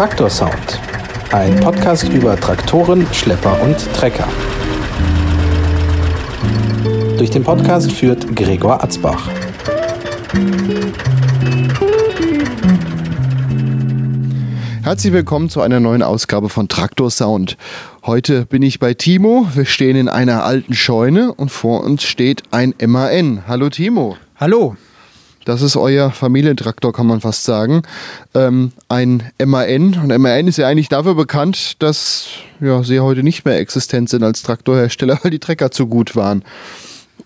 Traktorsound. Ein Podcast über Traktoren, Schlepper und Trecker. Durch den Podcast führt Gregor Atzbach. Herzlich willkommen zu einer neuen Ausgabe von Traktor Sound. Heute bin ich bei Timo. Wir stehen in einer alten Scheune und vor uns steht ein MAN. Hallo Timo. Hallo. Das ist euer Familientraktor, kann man fast sagen. Ähm, ein MAN. Und MAN ist ja eigentlich dafür bekannt, dass ja, sie heute nicht mehr existent sind als Traktorhersteller, weil die Trecker zu gut waren.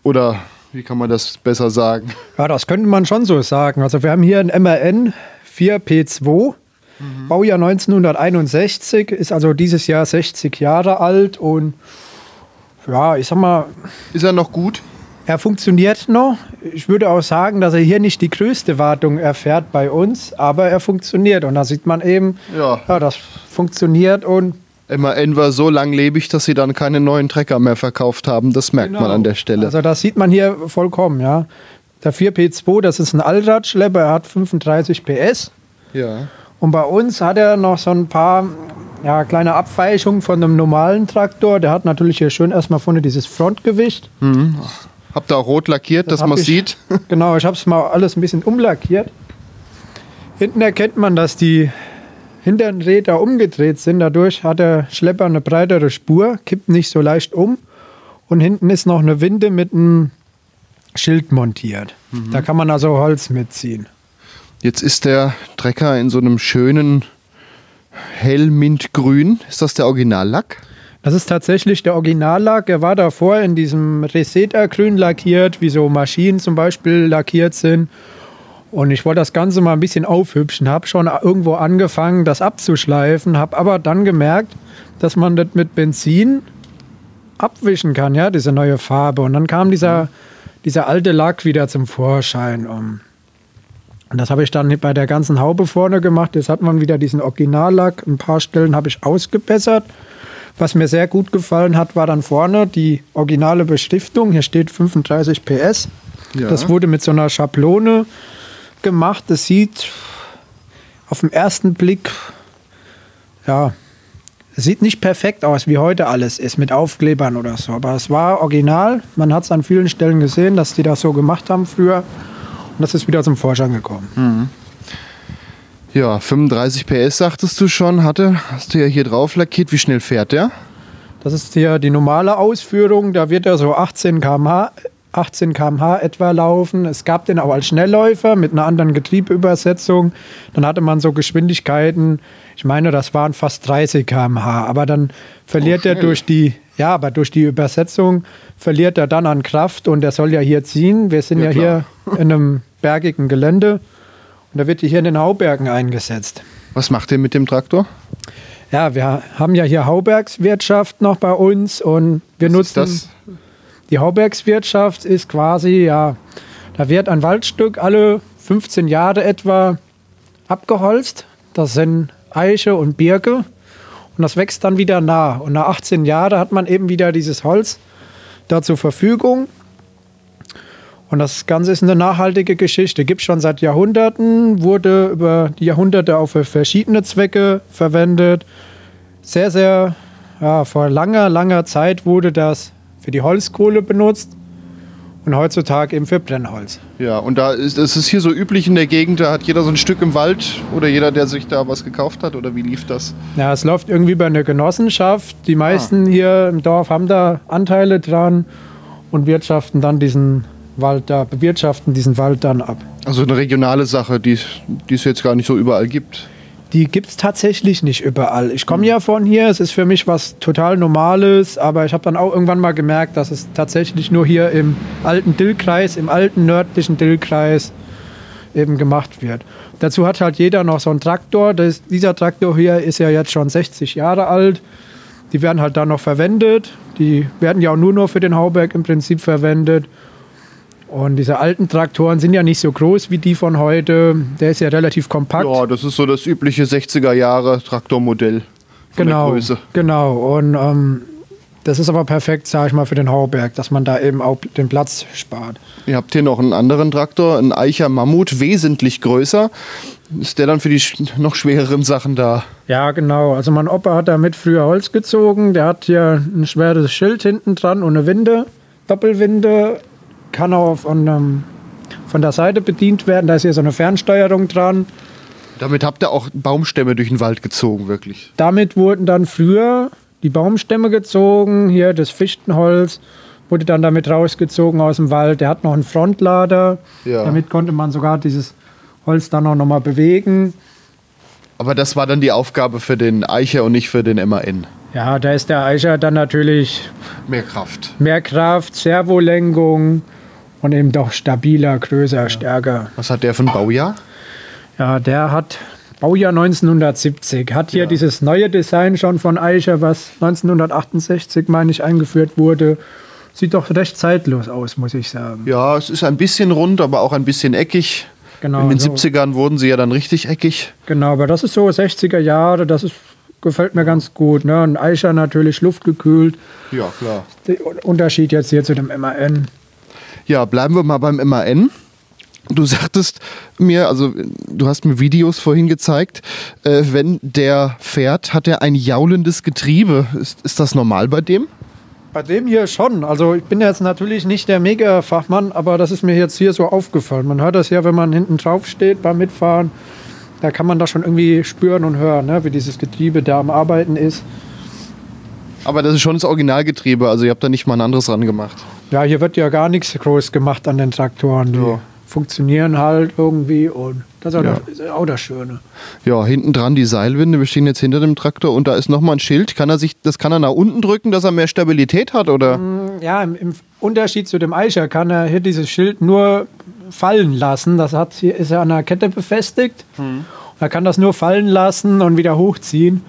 Oder wie kann man das besser sagen? Ja, das könnte man schon so sagen. Also wir haben hier ein MAN 4P2. Mhm. Baujahr 1961, ist also dieses Jahr 60 Jahre alt und ja, ich sag mal. Ist er noch gut? Er funktioniert noch. Ich würde auch sagen, dass er hier nicht die größte Wartung erfährt bei uns, aber er funktioniert. Und da sieht man eben, ja, ja das funktioniert und. MAN war so langlebig, dass sie dann keine neuen Trecker mehr verkauft haben. Das merkt genau. man an der Stelle. Also das sieht man hier vollkommen, ja. Der 4P2, das ist ein Allradschlepper, er hat 35 PS. Ja. Und bei uns hat er noch so ein paar ja, kleine Abweichungen von einem normalen Traktor. Der hat natürlich hier schön erstmal vorne dieses Frontgewicht. Mhm. Habt ihr auch rot lackiert, das dass man sieht? Genau, ich habe es mal alles ein bisschen umlackiert. Hinten erkennt man, dass die hinteren Räder umgedreht sind. Dadurch hat der Schlepper eine breitere Spur, kippt nicht so leicht um. Und hinten ist noch eine Winde mit einem Schild montiert. Mhm. Da kann man also Holz mitziehen. Jetzt ist der Trecker in so einem schönen hellmintgrün. Ist das der Originallack? Das ist tatsächlich der Originallack. Er war davor in diesem Reseta-Grün lackiert, wie so Maschinen zum Beispiel lackiert sind. Und ich wollte das Ganze mal ein bisschen aufhübschen, habe schon irgendwo angefangen, das abzuschleifen, habe aber dann gemerkt, dass man das mit Benzin abwischen kann, ja, diese neue Farbe. Und dann kam dieser, dieser alte Lack wieder zum Vorschein. Und das habe ich dann bei der ganzen Haube vorne gemacht. Jetzt hat man wieder diesen Originallack. Ein paar Stellen habe ich ausgebessert. Was mir sehr gut gefallen hat, war dann vorne die originale Beschriftung. Hier steht 35 PS. Ja. Das wurde mit so einer Schablone gemacht. Das sieht auf den ersten Blick, ja, sieht nicht perfekt aus, wie heute alles ist, mit Aufklebern oder so. Aber es war original. Man hat es an vielen Stellen gesehen, dass die das so gemacht haben früher. Und das ist wieder zum Vorschein gekommen. Mhm. Ja, 35 PS sagtest du schon, hatte. Hast du ja hier drauf lackiert. Wie schnell fährt der? Das ist hier die normale Ausführung. Da wird er so 18 km/h 18 km/h etwa laufen. Es gab den auch als Schnellläufer mit einer anderen Getriebeübersetzung. Dann hatte man so Geschwindigkeiten, ich meine, das waren fast 30 km/h. Aber dann verliert oh, er durch die, ja, aber durch die Übersetzung verliert er dann an Kraft und er soll ja hier ziehen. Wir sind ja, ja hier in einem bergigen Gelände. Und da wird die hier in den Haubergen eingesetzt. Was macht ihr mit dem Traktor? Ja, wir haben ja hier Haubergswirtschaft noch bei uns und wir Was nutzen. Die Haubergswirtschaft ist quasi, ja, da wird ein Waldstück alle 15 Jahre etwa abgeholzt. Das sind Eiche und Birke. Und das wächst dann wieder nach. Und nach 18 Jahren hat man eben wieder dieses Holz da zur Verfügung. Und das Ganze ist eine nachhaltige Geschichte. Gibt es schon seit Jahrhunderten, wurde über die Jahrhunderte auch für verschiedene Zwecke verwendet. Sehr, sehr, ja, vor langer, langer Zeit wurde das für die Holzkohle benutzt und heutzutage eben für Brennholz. Ja, und da ist es ist hier so üblich in der Gegend, da hat jeder so ein Stück im Wald oder jeder, der sich da was gekauft hat oder wie lief das? Ja, es läuft irgendwie bei einer Genossenschaft. Die meisten ah. hier im Dorf haben da Anteile dran und wirtschaften dann diesen Wald da, bewirtschaften diesen Wald dann ab. Also eine regionale Sache, die es jetzt gar nicht so überall gibt. Die gibt es tatsächlich nicht überall. Ich komme ja von hier, es ist für mich was total Normales, aber ich habe dann auch irgendwann mal gemerkt, dass es tatsächlich nur hier im alten Dillkreis, im alten nördlichen Dillkreis eben gemacht wird. Dazu hat halt jeder noch so einen Traktor. Das, dieser Traktor hier ist ja jetzt schon 60 Jahre alt. Die werden halt da noch verwendet. Die werden ja auch nur noch für den Hauberg im Prinzip verwendet. Und diese alten Traktoren sind ja nicht so groß wie die von heute. Der ist ja relativ kompakt. Ja, das ist so das übliche 60er Jahre Traktormodell. Genau, genau. Und ähm, Das ist aber perfekt, sage ich mal, für den Hauberg, dass man da eben auch den Platz spart. Ihr habt hier noch einen anderen Traktor, einen Eicher Mammut, wesentlich größer. Ist der dann für die noch schwereren Sachen da? Ja, genau. Also mein Opa hat damit früher Holz gezogen. Der hat hier ein schweres Schild hinten dran und eine Winde, Doppelwinde. Kann auch von, ähm, von der Seite bedient werden. Da ist hier so eine Fernsteuerung dran. Damit habt ihr auch Baumstämme durch den Wald gezogen, wirklich. Damit wurden dann früher die Baumstämme gezogen. Hier das Fichtenholz wurde dann damit rausgezogen aus dem Wald. Der hat noch einen Frontlader. Ja. Damit konnte man sogar dieses Holz dann auch nochmal bewegen. Aber das war dann die Aufgabe für den Eicher und nicht für den MAN. Ja, da ist der Eicher dann natürlich Mehr Kraft. mehr Kraft, Servolenkung und eben doch stabiler, größer, stärker. Was hat der für ein Baujahr? Ja, der hat Baujahr 1970. Hat hier Ja. dieses neue Design schon von Eicher, was 1968, meine ich, eingeführt wurde. Sieht doch recht zeitlos aus, muss ich sagen. Ja, es ist ein bisschen rund, aber auch ein bisschen eckig. Genau, In den so. 70ern wurden sie ja dann richtig eckig. Genau, aber das ist so 60er Jahre, das ist, gefällt mir ganz gut. Ne? Ein Eicher natürlich luftgekühlt. Ja, klar. Der Unterschied jetzt hier zu dem MAN. Ja, bleiben wir mal beim MAN. Du sagtest mir, also du hast mir Videos vorhin gezeigt, äh, wenn der fährt, hat er ein jaulendes Getriebe. Ist, ist das normal bei dem? Bei dem hier schon. Also ich bin jetzt natürlich nicht der Mega-Fachmann, aber das ist mir jetzt hier so aufgefallen. Man hört das ja, wenn man hinten drauf steht beim Mitfahren. Da kann man das schon irgendwie spüren und hören, ne? wie dieses Getriebe da am Arbeiten ist. Aber das ist schon das Originalgetriebe, also ihr habt da nicht mal ein anderes ran gemacht. Ja, hier wird ja gar nichts groß gemacht an den Traktoren. Die Ja. funktionieren halt irgendwie und das ist auch, Ja. das, ist auch das Schöne. Ja, hinten dran die Seilwinde, wir stehen jetzt hinter dem Traktor und da ist nochmal ein Schild. Kann er sich, das kann er nach unten drücken, dass er mehr Stabilität hat, oder? Ja, im, im Unterschied zu dem Eicher kann er hier dieses Schild nur fallen lassen. Das hat, hier ist er an einer Kette befestigt. Er kann das nur fallen lassen und wieder hochziehen.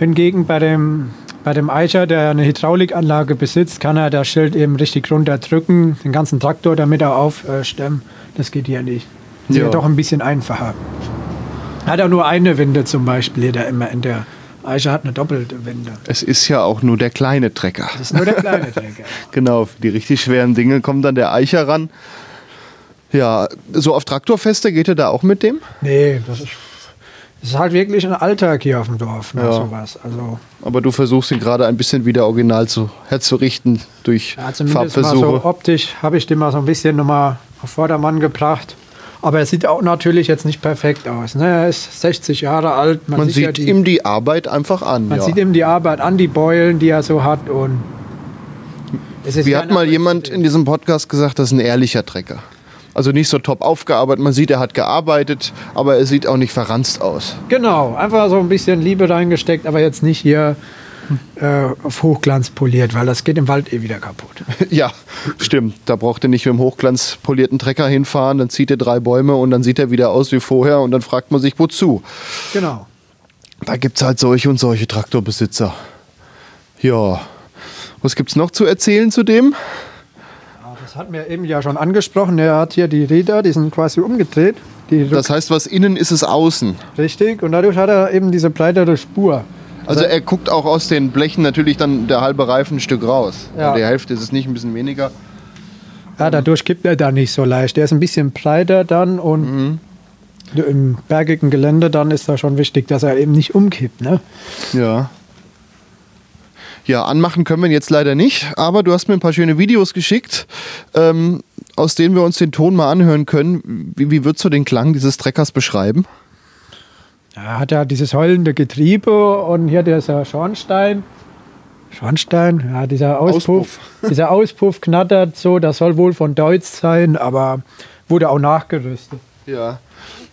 Hingegen bei dem, bei dem Eicher, der eine Hydraulikanlage besitzt, kann er das Schild eben richtig runterdrücken, den ganzen Traktor damit er aufstemmen. Das geht hier nicht. Das ist Ja. doch ein bisschen einfacher. Hat er nur eine Winde zum Beispiel, hier der immer in der Eicher hat eine doppelte Winde. Es ist ja auch nur der kleine Trecker. Das ist nur der kleine Träger. Genau, für die richtig schweren Dinge kommt dann der Eicher ran. Ja, so auf Traktorfeste geht er da auch mit dem? Nee, das ist, das ist halt wirklich ein Alltag hier auf dem Dorf, ne, Ja. sowas. Also Aber du versuchst ihn gerade ein bisschen wieder original zu, herzurichten durch ja, Farbversuche. so optisch habe ich den mal so ein bisschen nochmal auf Vordermann gebracht. Aber er sieht auch natürlich jetzt nicht perfekt aus. Ne? Er ist 60 Jahre alt. Man ja sieht die, ihm die Arbeit einfach an. man ja. sieht ihm die Arbeit an, die Beulen, die er so hat. Und es ist Wie ja hat mal jemand in diesem Podcast gesagt, das ist ein ehrlicher Trecker. Also nicht so top aufgearbeitet. Man sieht, er hat gearbeitet, aber er sieht auch nicht verranzt aus. Genau, einfach so ein bisschen Liebe reingesteckt, aber jetzt nicht hier äh, auf Hochglanz poliert, weil das geht im Wald eh wieder kaputt. ja, stimmt. Da braucht er nicht mit dem hochglanzpolierten Trecker hinfahren, dann zieht er drei Bäume und dann sieht er wieder aus wie vorher und dann fragt man sich, wozu. Genau. Da gibt es halt solche und solche Traktorbesitzer. Ja. Was gibt's noch zu erzählen zu dem? Das hat mir eben ja schon angesprochen. Er hat hier die Räder, die sind quasi umgedreht. Das heißt, was innen ist, ist außen. richtig. Und dadurch hat er eben diese breitere Spur. Also er guckt auch aus den Blechen natürlich dann der halbe Reifen ein Stück raus. Ja. Die Hälfte ist es nicht, ein bisschen weniger. Ja, dadurch kippt er da nicht so leicht. Der ist ein bisschen breiter dann und Mhm. im bergigen Gelände dann ist da schon wichtig, dass er eben nicht umkippt. Ne? Ja. Ja, anmachen können wir ihn jetzt leider nicht, aber du hast mir ein paar schöne Videos geschickt, ähm, aus denen wir uns den Ton mal anhören können. Wie, wie würdest du den Klang dieses Treckers beschreiben? Er hat ja dieses heulende Getriebe und hier dieser Schornstein. Schornstein, ja, dieser Auspuff, dieser Auspuff knattert so, das soll wohl von Deutsch sein, aber wurde auch nachgerüstet. Ja.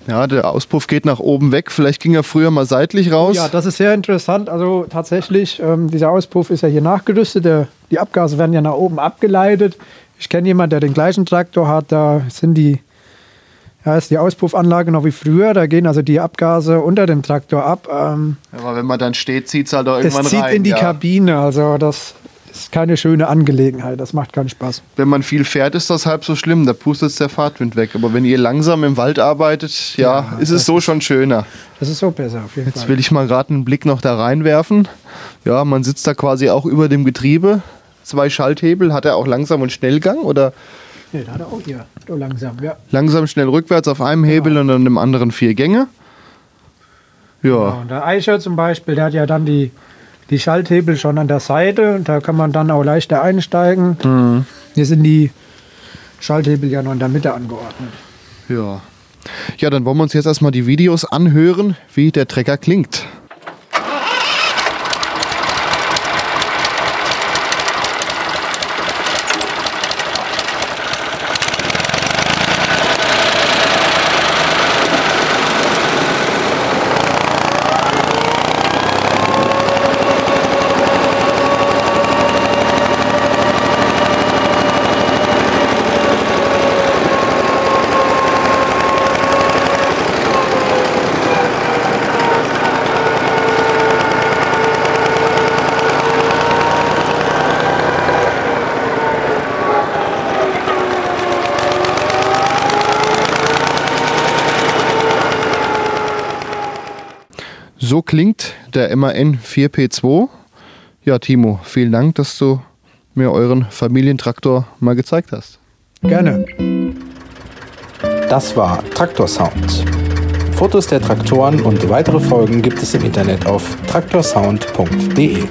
Ja, der Auspuff geht nach oben weg. Vielleicht ging er früher mal seitlich raus. Ja, das ist sehr interessant. Also tatsächlich, ähm, dieser Auspuff ist ja hier nachgerüstet. Der, die Abgase werden ja nach oben abgeleitet. Ich kenne jemanden, der den gleichen Traktor hat. Da sind die, ja, ist die Auspuffanlage noch wie früher. Da gehen also die Abgase unter dem Traktor ab. Ähm, Aber wenn man dann steht, zieht es halt auch es irgendwann zieht rein. in die ja. Kabine. Also das ist keine schöne Angelegenheit. Das macht keinen Spaß. Wenn man viel fährt, ist das halb so schlimm. Da pustet der Fahrtwind weg. Aber wenn ihr langsam im Wald arbeitet, ja, Ja, ist es so schon schöner. Das ist so besser auf jeden Jetzt Fall. will ich mal gerade einen Blick noch da reinwerfen. Ja, man sitzt da quasi auch über dem Getriebe. Zwei Schalthebel. Hat er auch langsam und Schnellgang oder Nee, da hat er auch hier. So langsam, ja. langsam, schnell rückwärts auf einem Hebel und dann im anderen vier Gänge? Ja, Und der Eicher zum Beispiel, der hat ja dann die, die Schalthebel schon an der Seite und da kann man dann auch leichter einsteigen. Mhm. Hier sind die Schalthebel ja noch in der Mitte angeordnet. ja. Ja, dann wollen wir uns jetzt erstmal die Videos anhören, wie der Trecker klingt. So klingt der MAN 4P2. Ja, Timo, vielen Dank, dass du mir euren Familientraktor mal gezeigt hast. Gerne. Das war Traktor Sound. Fotos der Traktoren und weitere Folgen gibt es im Internet auf traktorsound.de.